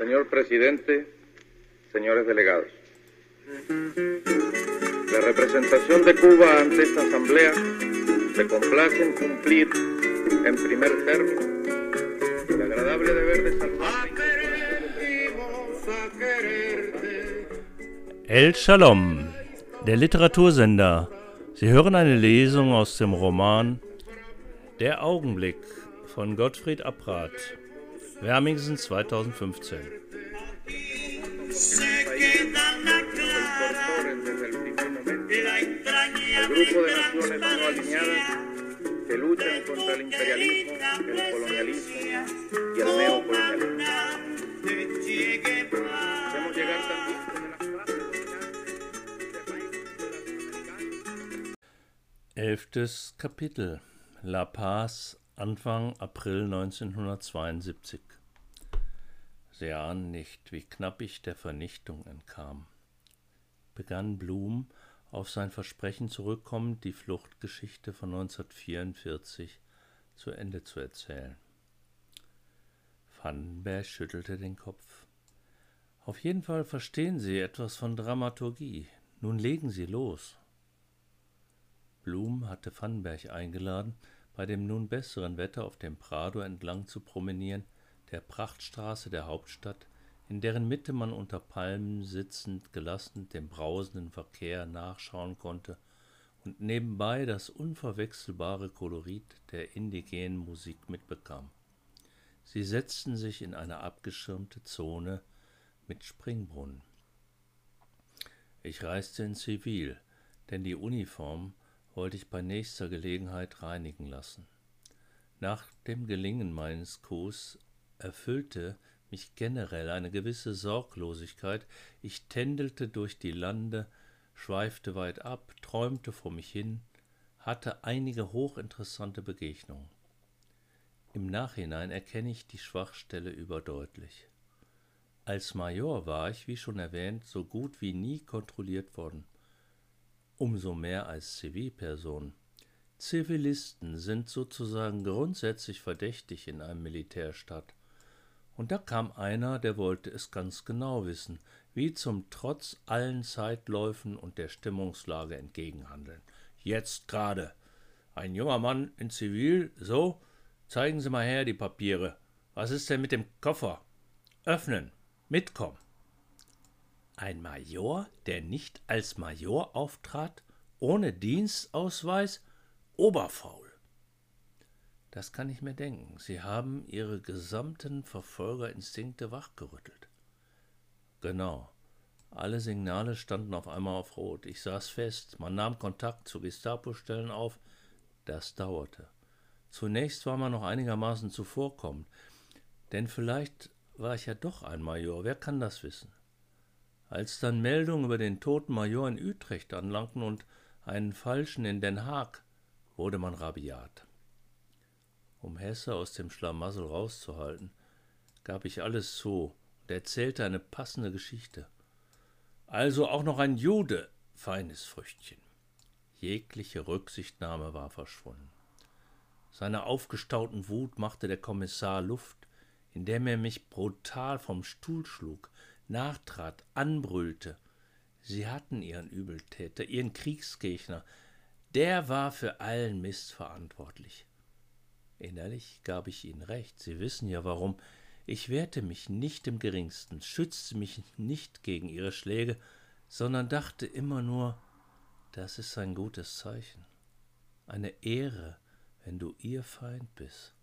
Señor presidente, señores delegados. La representación de Cuba ante esta asamblea se complace en cumplir en primer término el agradable deber de salvar. El Shalom, der Literatursender. Sie hören eine Lesung aus dem Roman Der Augenblick von Gottfried Abrath, Wermingsen 2015. El grupo de naciones no alineadas que luchan contra el imperialismo, el colonialismo y el neocolonialismo. Hacemos llegar también desde las clases Elftes Kapitel La Paz, Anfang April 1972 Sie ahnen nicht, wie knapp ich der Vernichtung entkam. Begann Blum, auf sein Versprechen zurückkommend, die Fluchtgeschichte von 1944 zu Ende zu erzählen. Vandenberg schüttelte den Kopf. Auf jeden Fall verstehen Sie etwas von Dramaturgie. Nun legen Sie los. Blum hatte Vandenberg eingeladen, bei dem nun besseren Wetter auf dem Prado entlang zu promenieren, der Prachtstraße der Hauptstadt, in deren Mitte man unter Palmen sitzend gelassen dem brausenden Verkehr nachschauen konnte und nebenbei das unverwechselbare Kolorit der indigenen Musik mitbekam. Sie setzten sich in eine abgeschirmte Zone mit Springbrunnen. Ich reiste in Zivil, denn die Uniform wollte ich bei nächster Gelegenheit reinigen lassen. Nach dem Gelingen meines Coups erfüllte mich generell eine gewisse Sorglosigkeit, ich tändelte durch die Lande, schweifte weit ab, träumte vor mich hin, hatte einige hochinteressante Begegnungen. Im Nachhinein erkenne ich die Schwachstelle überdeutlich. Als Major war ich, wie schon erwähnt, so gut wie nie kontrolliert worden. Umso mehr als Zivilperson. Zivilisten sind sozusagen grundsätzlich verdächtig in einem Militärstaat. Und da kam einer, der wollte es ganz genau wissen, wie zum Trotz allen Zeitläufen und der Stimmungslage entgegenhandeln. Jetzt gerade. Ein junger Mann in Zivil, so, zeigen Sie mal her die Papiere. Was ist denn mit dem Koffer? Öffnen, mitkommen. Ein Major, der nicht als Major auftrat, ohne Dienstausweis, oberfaul. Das kann ich mir denken. Sie haben Ihre gesamten Verfolgerinstinkte wachgerüttelt. Genau. Alle Signale standen auf einmal auf Rot. Ich saß fest. Man nahm Kontakt zu Gestapo-Stellen auf. Das dauerte. Zunächst war man noch einigermaßen zuvorkommend. Denn vielleicht war ich ja doch ein Major. Wer kann das wissen? Als dann Meldungen über den toten Major in Utrecht anlangten und einen falschen in Den Haag, wurde man rabiat. Um Hesse aus dem Schlamassel rauszuhalten, gab ich alles zu und erzählte eine passende Geschichte. Also auch noch ein Jude, feines Früchtchen. Jegliche Rücksichtnahme war verschwunden. Seiner aufgestauten Wut machte der Kommissar Luft, indem er mich brutal vom Stuhl schlug, nachtrat, anbrüllte. Sie hatten ihren Übeltäter, ihren Kriegsgegner, der war für allen Mist verantwortlich. Innerlich gab ich ihnen recht, sie wissen ja warum. Ich wehrte mich nicht im geringsten, schützte mich nicht gegen ihre Schläge, sondern dachte immer nur, das ist ein gutes Zeichen, eine Ehre, wenn du ihr Feind bist.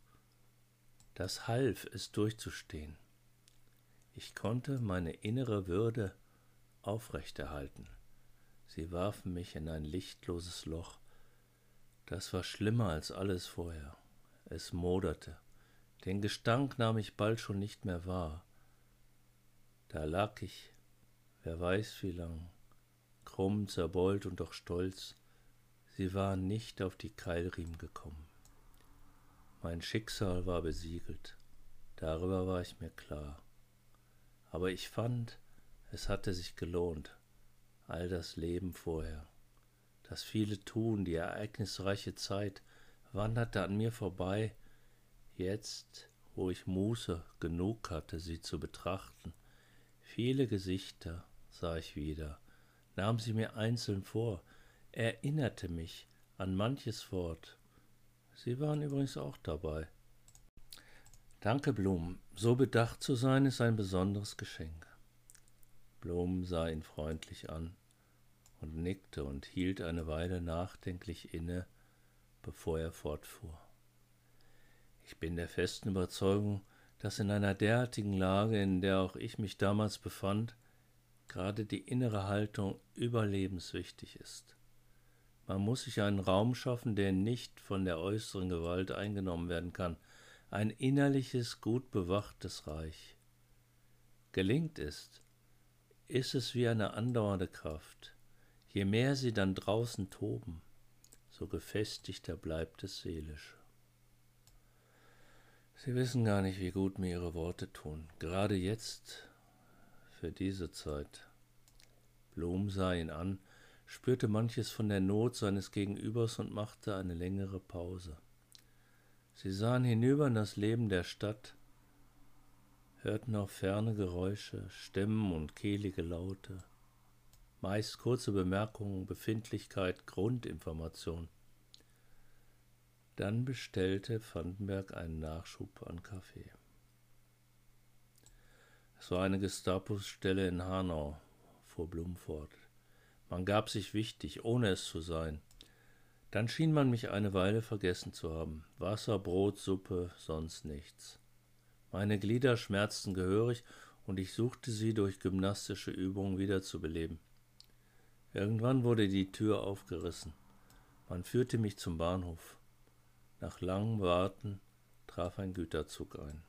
Das half, es durchzustehen. Ich konnte meine innere Würde aufrechterhalten. Sie warfen mich in ein lichtloses Loch. Das war schlimmer als alles vorher. Es moderte. Den Gestank nahm ich bald schon nicht mehr wahr. Da lag ich, wer weiß wie lang, krumm, zerbeult und doch stolz. Sie waren nicht auf die Keilriemen gekommen. Mein Schicksal war besiegelt. Darüber war ich mir klar. Aber ich fand, es hatte sich gelohnt, all das Leben vorher, das viele Tun, die ereignisreiche Zeit, wanderte an mir vorbei. Jetzt, wo ich Muße genug hatte, sie zu betrachten. Viele Gesichter sah ich wieder, nahm sie mir einzeln vor, erinnerte mich an manches Wort. Sie waren übrigens auch dabei. Danke, Blum. So bedacht zu sein, ist ein besonderes Geschenk. Blum sah ihn freundlich an und nickte und hielt eine Weile nachdenklich inne, bevor er fortfuhr. Ich bin der festen Überzeugung, dass in einer derartigen Lage, in der auch ich mich damals befand, gerade die innere Haltung überlebenswichtig ist. Man muss sich einen Raum schaffen, der nicht von der äußeren Gewalt eingenommen werden kann, ein innerliches, gut bewachtes Reich. Gelingt es, ist es wie eine andauernde Kraft. Je mehr sie dann draußen toben, so gefestigter bleibt es seelisch. Sie wissen gar nicht, wie gut mir Ihre Worte tun, gerade jetzt, für diese Zeit. Blum sah ihn an, spürte manches von der Not seines Gegenübers und machte eine längere Pause. Sie sahen hinüber in das Leben der Stadt, hörten auf ferne Geräusche, Stimmen und kehlige Laute, meist kurze Bemerkungen, Befindlichkeit, Grundinformation. Dann bestellte Vandenberg einen Nachschub an Kaffee. Es war eine Gestapo-Stelle in Hanau, fuhr Blum fort. Man gab sich wichtig, ohne es zu sein. Dann schien man mich eine Weile vergessen zu haben. Wasser, Brot, Suppe, sonst nichts. Meine Glieder schmerzten gehörig und ich suchte sie durch gymnastische Übungen wiederzubeleben. Irgendwann wurde die Tür aufgerissen. Man führte mich zum Bahnhof. Nach langem Warten traf ein Güterzug ein.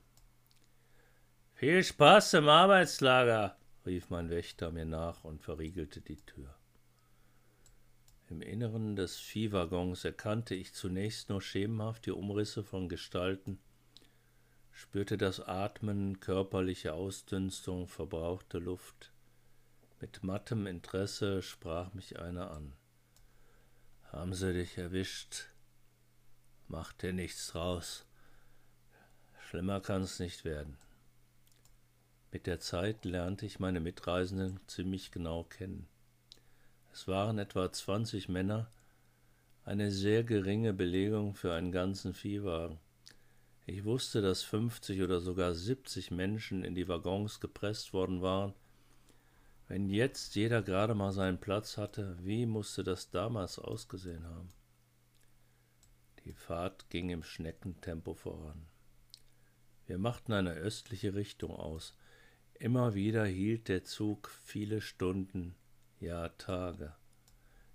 Viel Spaß im Arbeitslager, rief mein Wächter mir nach und verriegelte die Tür. Im Inneren des Viehwaggons erkannte ich zunächst nur schemenhaft die Umrisse von Gestalten, spürte das Atmen, körperliche Ausdünstung, verbrauchte Luft. Mit mattem Interesse sprach mich einer an. Haben sie dich erwischt? Mach dir nichts draus. Schlimmer kann's nicht werden. Mit der Zeit lernte ich meine Mitreisenden ziemlich genau kennen. Es waren etwa 20 Männer, eine sehr geringe Belegung für einen ganzen Viehwagen. Ich wusste, dass 50 oder sogar 70 Menschen in die Waggons gepresst worden waren. Wenn jetzt jeder gerade mal seinen Platz hatte, wie musste das damals ausgesehen haben? Die Fahrt ging im Schneckentempo voran. Wir machten eine östliche Richtung aus. Immer wieder hielt der Zug viele Stunden ja Tage.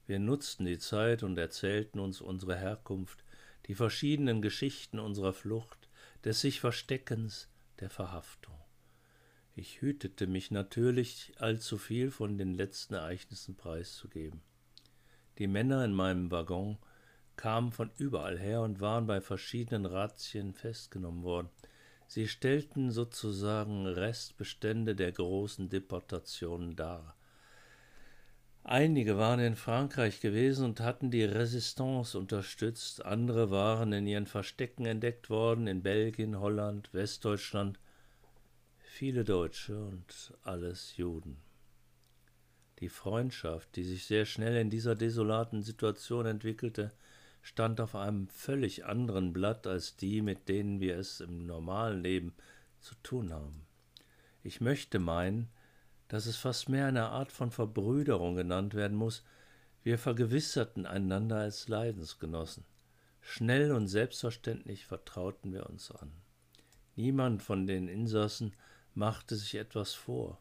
Wir nutzten die Zeit und erzählten uns unsere Herkunft, die verschiedenen Geschichten unserer Flucht, des sich Versteckens, der Verhaftung. Ich hütete mich natürlich, allzu viel von den letzten Ereignissen preiszugeben. Die Männer in meinem Waggon kamen von überall her und waren bei verschiedenen Razzien festgenommen worden. Sie stellten sozusagen Restbestände der großen Deportationen dar. Einige waren in Frankreich gewesen und hatten die Resistance unterstützt, andere waren in ihren Verstecken entdeckt worden, in Belgien, Holland, Westdeutschland, viele Deutsche und alles Juden. Die Freundschaft, die sich sehr schnell in dieser desolaten Situation entwickelte, stand auf einem völlig anderen Blatt als die, mit denen wir es im normalen Leben zu tun haben. Ich möchte meinen, dass es fast mehr eine Art von Verbrüderung genannt werden muss. Wir vergewisserten einander als Leidensgenossen. Schnell und selbstverständlich vertrauten wir uns an. Niemand von den Insassen machte sich etwas vor.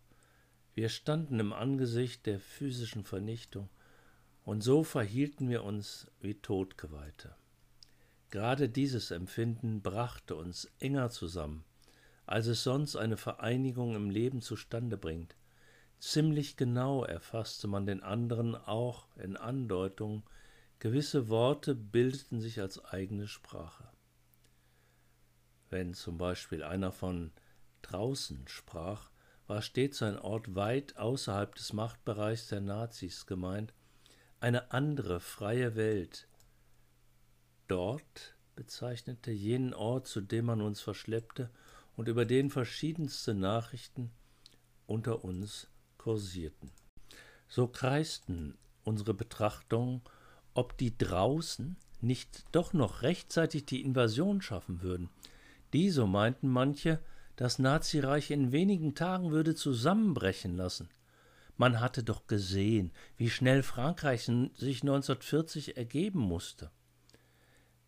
Wir standen im Angesicht der physischen Vernichtung, und so verhielten wir uns wie Todgeweihte. Gerade dieses Empfinden brachte uns enger zusammen, als es sonst eine Vereinigung im Leben zustande bringt. Ziemlich genau erfasste man den anderen auch in Andeutung, gewisse Worte bildeten sich als eigene Sprache. Wenn zum Beispiel einer von draußen sprach, war stets ein Ort weit außerhalb des Machtbereichs der Nazis gemeint, eine andere freie Welt. Dort bezeichnete jenen Ort, zu dem man uns verschleppte, und über den verschiedenste Nachrichten unter uns kursierten. So kreisten unsere Betrachtungen, ob die draußen nicht doch noch rechtzeitig die Invasion schaffen würden. Die, so meinten manche, das Nazireich in wenigen Tagen würde zusammenbrechen lassen. Man hatte doch gesehen, wie schnell Frankreich sich 1940 ergeben musste.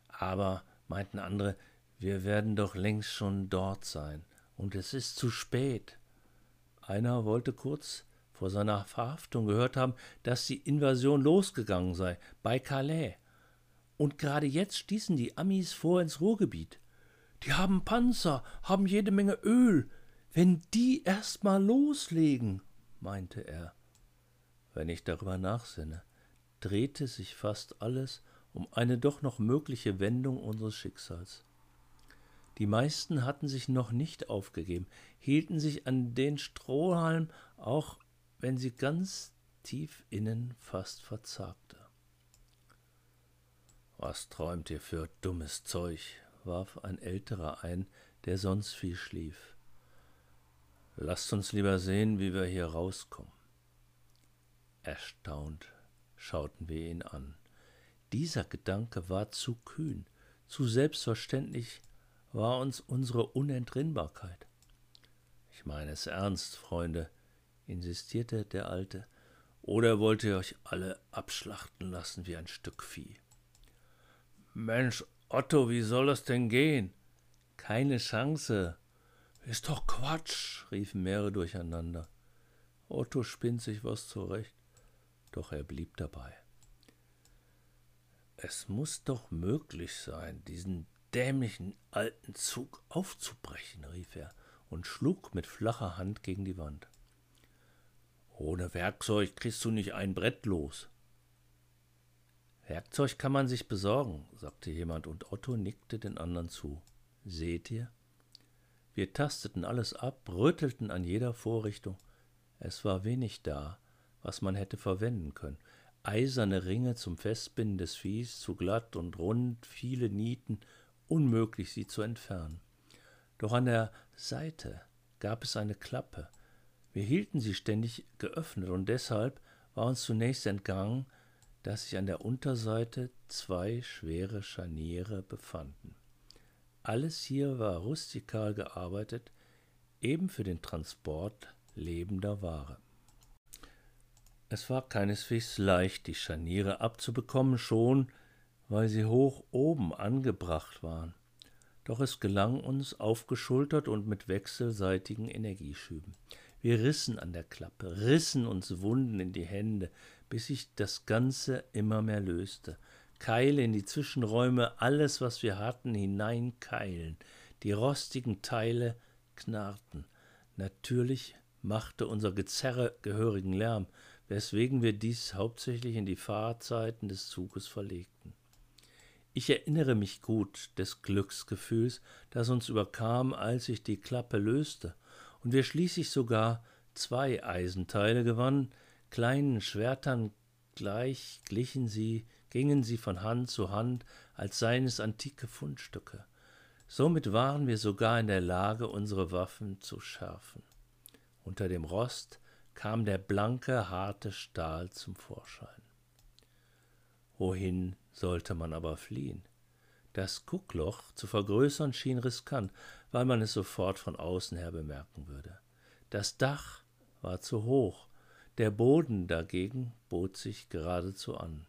Aber, meinten andere, wir werden doch längst schon dort sein, und es ist zu spät. Einer wollte kurz vor seiner Verhaftung gehört haben, dass die Invasion losgegangen sei, bei Calais. Und gerade jetzt stießen die Amis vor ins Ruhrgebiet. Die haben Panzer, haben jede Menge Öl. Wenn die erst mal loslegen, meinte er. Wenn ich darüber nachsinne, drehte sich fast alles um eine doch noch mögliche Wendung unseres Schicksals. Die meisten hatten sich noch nicht aufgegeben, hielten sich an den Strohhalm, auch wenn sie ganz tief innen fast verzagte. Was träumt ihr für dummes Zeug? warf ein älterer ein, der sonst viel schlief. Lasst uns lieber sehen, wie wir hier rauskommen. Erstaunt schauten wir ihn an. Dieser Gedanke war zu kühn, zu selbstverständlich war uns unsere Unentrinnbarkeit. Ich meine es ernst, Freunde, insistierte der Alte, oder wollt ihr euch alle abschlachten lassen wie ein Stück Vieh? Mensch, Otto, wie soll das denn gehen? Keine Chance. Ist doch Quatsch, riefen mehrere durcheinander. Otto spinnt sich was zurecht, doch er blieb dabei. Es muss doch möglich sein, diesen dämlichen alten Zug aufzubrechen, rief er und schlug mit flacher Hand gegen die Wand. Ohne Werkzeug kriegst du nicht ein Brett los. Werkzeug kann man sich besorgen, sagte jemand, und Otto nickte den anderen zu. Seht ihr? Wir tasteten alles ab, rüttelten an jeder Vorrichtung. Es war wenig da, was man hätte verwenden können. Eiserne Ringe zum Festbinden des Viehs, zu glatt und rund, viele Nieten, unmöglich sie zu entfernen. Doch an der Seite gab es eine Klappe. Wir hielten sie ständig geöffnet, und deshalb war uns zunächst entgangen, dass sich an der Unterseite zwei schwere Scharniere befanden. Alles hier war rustikal gearbeitet, eben für den Transport lebender Ware. Es war keineswegs leicht, die Scharniere abzubekommen, schon weil sie hoch oben angebracht waren. Doch es gelang uns aufgeschultert und mit wechselseitigen Energieschüben. Wir rissen an der Klappe, rissen uns Wunden in die Hände, bis sich das Ganze immer mehr löste. Keile in die Zwischenräume, alles, was wir hatten, hineinkeilen. Die rostigen Teile knarrten. Natürlich machte unser Gezerre gehörigen Lärm, weswegen wir dies hauptsächlich in die Fahrzeiten des Zuges verlegten. Ich erinnere mich gut des Glücksgefühls, das uns überkam, als sich die Klappe löste und wir schließlich sogar zwei Eisenteile gewannen, kleinen Schwertern gleich glichen sie, gingen sie von Hand zu Hand, als seien es antike Fundstücke. Somit waren wir sogar in der Lage, unsere Waffen zu schärfen. Unter dem Rost kam der blanke, harte Stahl zum Vorschein. Wohin sollte man aber fliehen? Das Guckloch zu vergrößern schien riskant, weil man es sofort von außen her bemerken würde. Das Dach war zu hoch, der Boden dagegen bot sich geradezu an.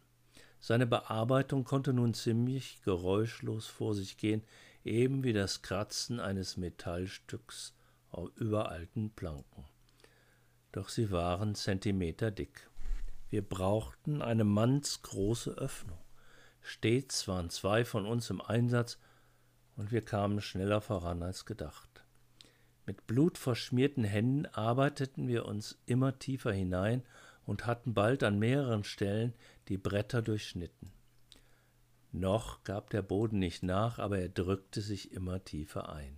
Seine Bearbeitung konnte nun ziemlich geräuschlos vor sich gehen, eben wie das Kratzen eines Metallstücks über alten Planken. Doch sie waren Zentimeter dick. Wir brauchten eine mannsgroße Öffnung. Stets waren zwei von uns im Einsatz, und wir kamen schneller voran als gedacht. Mit blutverschmierten Händen arbeiteten wir uns immer tiefer hinein und hatten bald an mehreren Stellen die Bretter durchschnitten. Noch gab der Boden nicht nach, aber er drückte sich immer tiefer ein.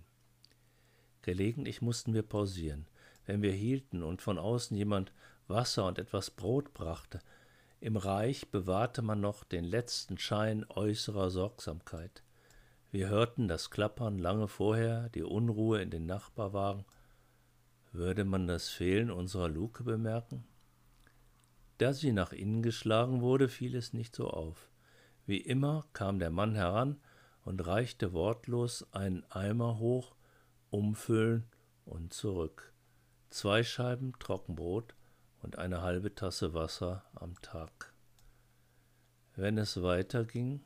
Gelegentlich mussten wir pausieren, wenn wir hielten und von außen jemand Wasser und etwas Brot brachte. Im Reich bewahrte man noch den letzten Schein äußerer Sorgsamkeit. Wir hörten das Klappern lange vorher, die Unruhe in den Nachbarwagen. Würde man das Fehlen unserer Luke bemerken? Da sie nach innen geschlagen wurde, fiel es nicht so auf. Wie immer kam der Mann heran und reichte wortlos einen Eimer hoch, umfüllen und zurück. Zwei Scheiben Trockenbrot und eine halbe Tasse Wasser am Tag. Wenn es weiterging,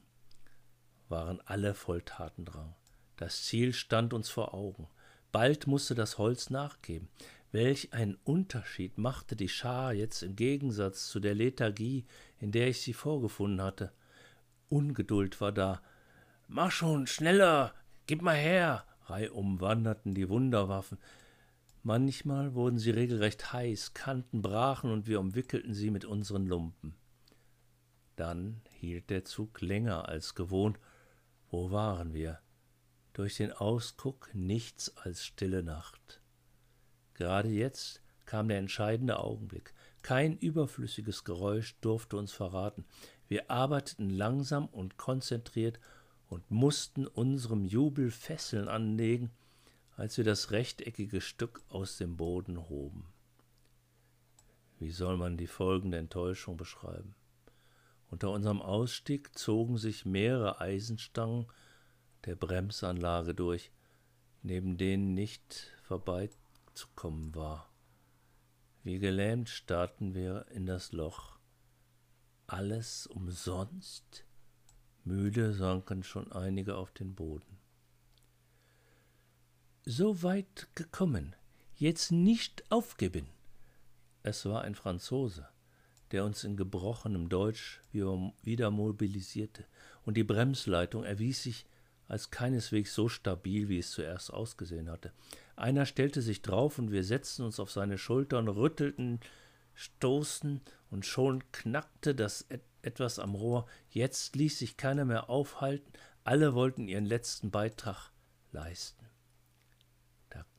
waren alle voll Tatendrang. Das Ziel stand uns vor Augen. Bald musste das Holz nachgeben. Welch ein Unterschied machte die Schar jetzt im Gegensatz zu der Lethargie, in der ich sie vorgefunden hatte. Ungeduld war da. Mach schon, schneller, gib mal her! Reihum wanderten die Wunderwaffen. Manchmal wurden sie regelrecht heiß, Kanten brachen und wir umwickelten sie mit unseren Lumpen. Dann hielt der Zug länger als gewohnt. Wo waren wir? Durch den Ausguck nichts als stille Nacht. Gerade jetzt kam der entscheidende Augenblick. Kein überflüssiges Geräusch durfte uns verraten. Wir arbeiteten langsam und konzentriert und mussten unserem Jubel Fesseln anlegen, als wir das rechteckige Stück aus dem Boden hoben. Wie soll man die folgende Enttäuschung beschreiben? Unter unserem Ausstieg zogen sich mehrere Eisenstangen der Bremsanlage durch, neben denen nicht vorbeizukommen war. Wie gelähmt starrten wir in das Loch. Alles umsonst? Müde sanken schon einige auf den Boden. So weit gekommen, jetzt nicht aufgeben. Es war ein Franzose der uns in gebrochenem Deutsch wieder mobilisierte, und die Bremsleitung erwies sich als keineswegs so stabil, wie es zuerst ausgesehen hatte. Einer stellte sich drauf und wir setzten uns auf seine Schultern, rüttelten, stoßen und schon knackte das etwas am Rohr. Jetzt ließ sich keiner mehr aufhalten, alle wollten ihren letzten Beitrag leisten.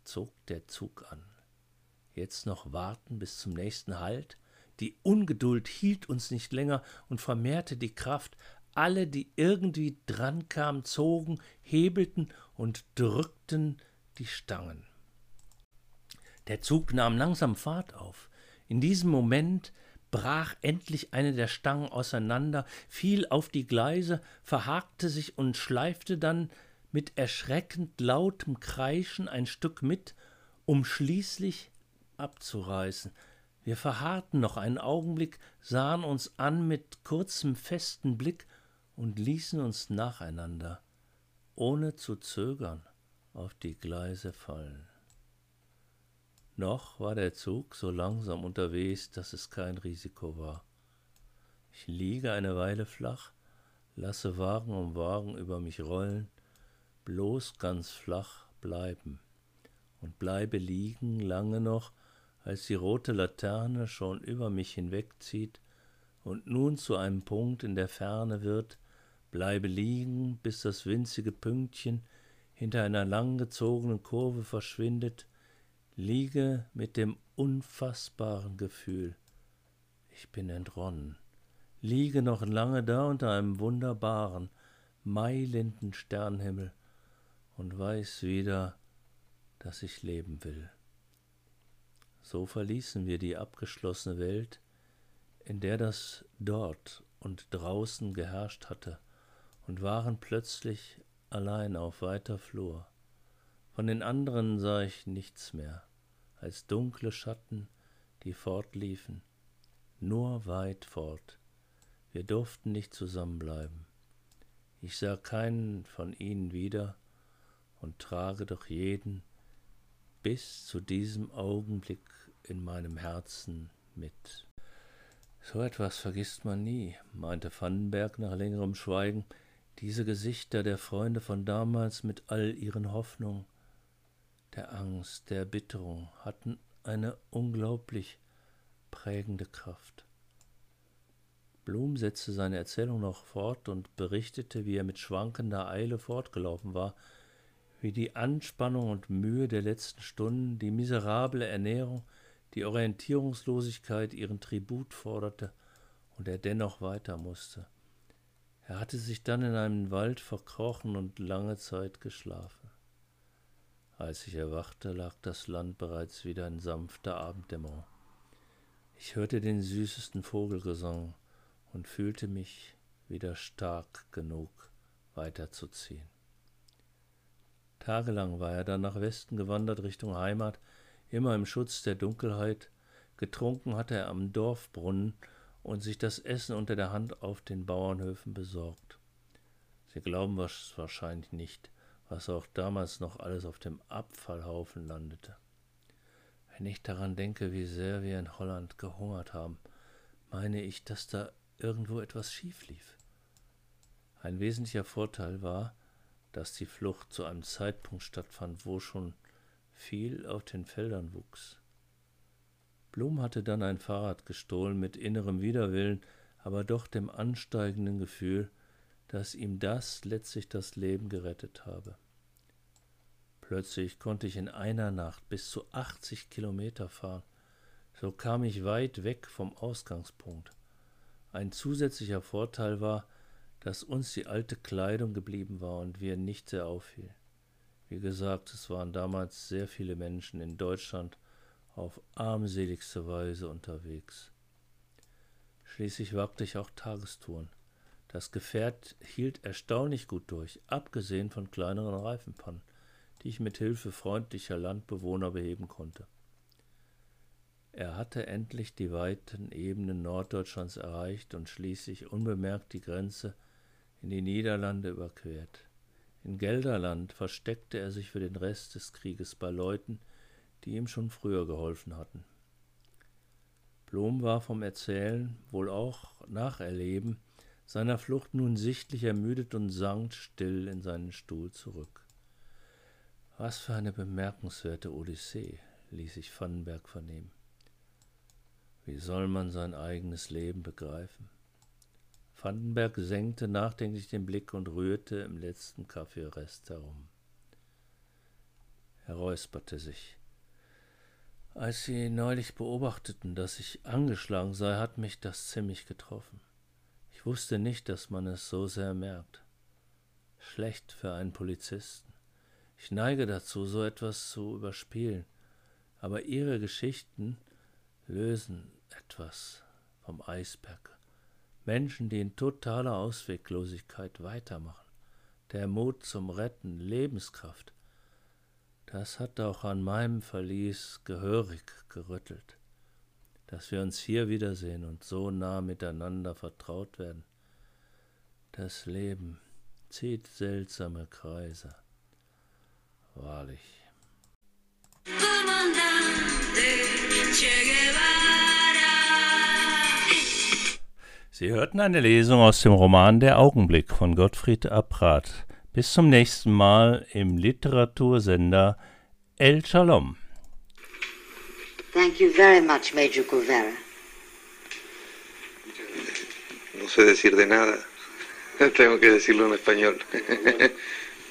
Zog der Zug an. Jetzt noch warten bis zum nächsten Halt, die Ungeduld hielt uns nicht länger und vermehrte die Kraft. Alle, die irgendwie drankamen, zogen, hebelten und drückten die Stangen. Der Zug nahm langsam Fahrt auf. In diesem Moment brach endlich eine der Stangen auseinander, fiel auf die Gleise, verhakte sich und schleifte dann mit erschreckend lautem Kreischen ein Stück mit, um schließlich abzureißen. Wir verharrten noch einen Augenblick, sahen uns an mit kurzem festen Blick und ließen uns nacheinander, ohne zu zögern, auf die Gleise fallen. Noch war der Zug so langsam unterwegs, dass es kein Risiko war. Ich liege eine Weile flach, lasse Wagen um Wagen über mich rollen, bloß ganz flach bleiben und bleibe liegen lange noch, als die rote Laterne schon über mich hinwegzieht und nun zu einem Punkt in der Ferne wird, bleibe liegen, bis das winzige Pünktchen hinter einer langgezogenen Kurve verschwindet, liege mit dem unfassbaren Gefühl, ich bin entronnen, liege noch lange da unter einem wunderbaren, mailinden Sternhimmel und weiß wieder, dass ich leben will. So verließen wir die abgeschlossene Welt, in der das dort und draußen geherrscht hatte, und waren plötzlich allein auf weiter Flur. Von den anderen sah ich nichts mehr, als dunkle Schatten, die fortliefen, nur weit fort. Wir durften nicht zusammenbleiben. Ich sah keinen von ihnen wieder und trage doch jeden bis zu diesem Augenblick in meinem Herzen mit. So etwas vergisst man nie, meinte Vandenberg nach längerem Schweigen, diese Gesichter der Freunde von damals mit all ihren Hoffnungen, der Angst, der Erbitterung hatten eine unglaublich prägende Kraft. Blum setzte seine Erzählung noch fort und berichtete, wie er mit schwankender Eile fortgelaufen war, wie die Anspannung und Mühe der letzten Stunden, die miserable Ernährung, die Orientierungslosigkeit ihren Tribut forderte und er dennoch weiter musste. Er hatte sich dann in einen Wald verkrochen und lange Zeit geschlafen. Als ich erwachte, lag das Land bereits wieder in sanfter Abenddämmerung. Ich hörte den süßesten Vogelgesang und fühlte mich wieder stark genug, weiterzuziehen. Tagelang war er dann nach Westen gewandert Richtung Heimat, immer im Schutz der Dunkelheit. Getrunken hatte er am Dorfbrunnen und sich das Essen unter der Hand auf den Bauernhöfen besorgt. Sie glauben es wahrscheinlich nicht, was auch damals noch alles auf dem Abfallhaufen landete. Wenn ich daran denke, wie sehr wir in Holland gehungert haben, meine ich, dass da irgendwo etwas schief lief. Ein wesentlicher Vorteil war, dass die Flucht zu einem Zeitpunkt stattfand, wo schon viel auf den Feldern wuchs. Blum hatte dann ein Fahrrad gestohlen mit innerem Widerwillen, aber doch dem ansteigenden Gefühl, dass ihm das letztlich das Leben gerettet habe. Plötzlich konnte ich in einer Nacht bis zu 80 Kilometer fahren. So kam ich weit weg vom Ausgangspunkt. Ein zusätzlicher Vorteil war, dass uns die alte Kleidung geblieben war und wir nicht sehr auffiel. Wie gesagt, es waren damals sehr viele Menschen in Deutschland auf armseligste Weise unterwegs. Schließlich wagte ich auch Tagestouren. Das Gefährt hielt erstaunlich gut durch, abgesehen von kleineren Reifenpannen, die ich mit Hilfe freundlicher Landbewohner beheben konnte. Er hatte endlich die weiten Ebenen Norddeutschlands erreicht und schließlich unbemerkt die Grenze in die Niederlande überquert. In Gelderland versteckte er sich für den Rest des Krieges bei Leuten, die ihm schon früher geholfen hatten. Blom war vom Erzählen, wohl auch Nacherleben, seiner Flucht nun sichtlich ermüdet und sank still in seinen Stuhl zurück. Was für eine bemerkenswerte Odyssee, ließ sich Vandenberg vernehmen. Wie soll man sein eigenes Leben begreifen? Vandenberg senkte nachdenklich den Blick und rührte im letzten Kaffeerest herum. Er räusperte sich. Als Sie neulich beobachteten, dass ich angeschlagen sei, hat mich das ziemlich getroffen. Ich wusste nicht, dass man es so sehr merkt. Schlecht für einen Polizisten. Ich neige dazu, so etwas zu überspielen. Aber Ihre Geschichten lösen etwas vom Eisberg. Menschen, die in totaler Ausweglosigkeit weitermachen. Der Mut zum Retten, Lebenskraft. Das hat auch an meinem Verlies gehörig gerüttelt. Dass wir uns hier wiedersehen und so nah miteinander vertraut werden. Das Leben zieht seltsame Kreise. Wahrlich. Sie hörten eine Lesung aus dem Roman Der Augenblick von Gottfried Abrath. Bis zum nächsten Mal im Literatursender El Shalom. Thank you very much, Major Guevara. No sé decir de nada. Tengo que decirlo en español.